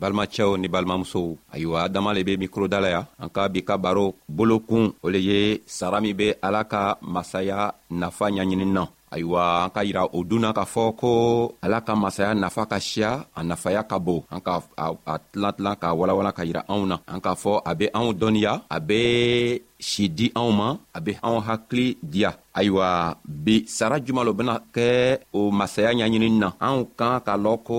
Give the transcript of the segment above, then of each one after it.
balimacɛw ni balimamusow ayiwa dama le be mikroda la ya an ka bi ka baro bolokun o le ye sara min be ala ka masaya nafa ɲaɲini na ayiwa an ka yira o dunna k'a fɔ ko ala ka masaya nafa ka siya a nafaya ka bon an ka a tilan tilan k'a walawala ka yira anw na an k'a fɔ a be anw dɔnniya a be si di anw ma a be anw hakili diya ayiwa bi sara juman lo bena kɛ o masaya ɲaɲinin na anw kan k'a lɔn ko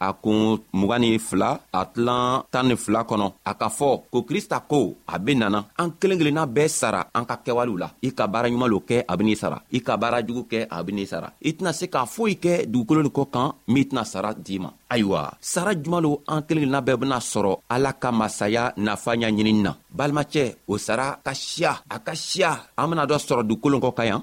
a kun mugan ni fila a tilan tan ni fila kɔnɔ a ka fɔ ko krista ko a be nana an kelen kelenna bɛɛ sara an ka kɛwalew la i ka baara ɲuman lo kɛ a ben'i sara i ka baara jugu kɛ a ben'i sara i tɛna se k'a foyi kɛ dugukolo ni kɔ kan min tɛna sara d'i ma ayiwa sara juman lo an kelen kelenna bɛɛ bena sɔrɔ ala ka masaya nafa ɲa ɲinini na balimacɛ o sara ka siya a ka siya an bena dɔ sɔrɔ dugukolon kɔ ka yan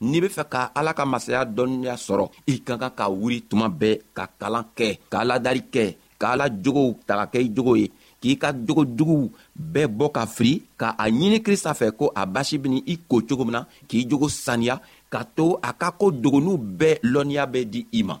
n'i be fɛ ka ala ka masaya dɔnniya sɔrɔ i ka kan ka wuri tuma bɛɛ ka kalan kɛ ka aladari kɛ ka ala jogow ta ka kɛ i jogo ye k'i ka jogo juguw bɛɛ bɔ ka firi ka a ɲini krista fɛ ko a basi bini i ko cogo min na k'i jogo saniya ka to a ka ko dogoniw bɛɛ lɔnniya bɛ di i ma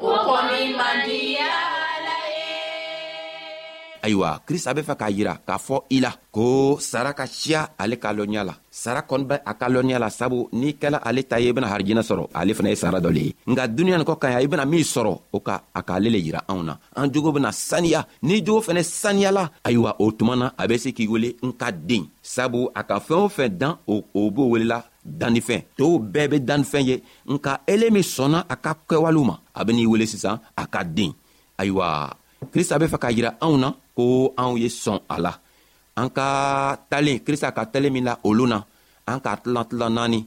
o kɔni man di ala ye. ayiwa krista bɛ fɛ k'a yira k'a fɔ i la ko sara ka siya ale ka lɔnniya la sara kɔni bɛ a ka lɔnniya la sabu n'i kɛla ale ta ye i bɛna harijinɛ sɔrɔ ale fana ye sara dɔ le ye nka duniɲa nin kɔ ka ya i bɛna min sɔrɔ o ka a k'ale le yira anw na an jogo bɛna saniya ni jogo fɛnɛ saniyala ayiwa o tuma na a bɛ se k'i wele n ka den sabu a ka fɛɛn o fɛn dan o o b'o welela dannifɛn tow bɛɛ be dannifɛn ye nka ele min sɔnna a ka kɛwalew ma a ben'i wele sisan a ka den ayiwa krista be fɛ k'a yira anw na ko anw ye sɔn a la an ka talen krista ka talen min la olu na an k'a tilan tilan naani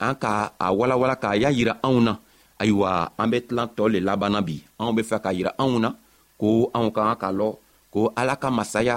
an ka a walawala k'a y'a yira anw na ayiwa an be tilan tɔɔ le labanna bi anw be fɛ k'a yira anw na ko anw ka kan k'a lɔ ko ala ka masaya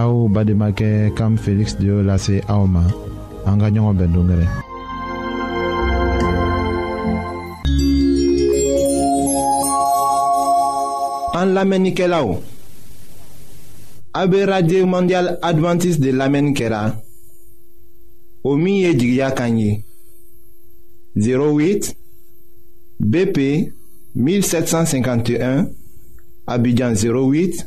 aw bademakɛ kam feliksi de y'o lase aw ma an ka ɲɔgɔn bɛn dongɛrɛ an lamɛnnikɛlaw a be radio mondial adventiste de lamɛnni kɛra o min ye jigiya kan ye 08 BP 1751 Abidjan 08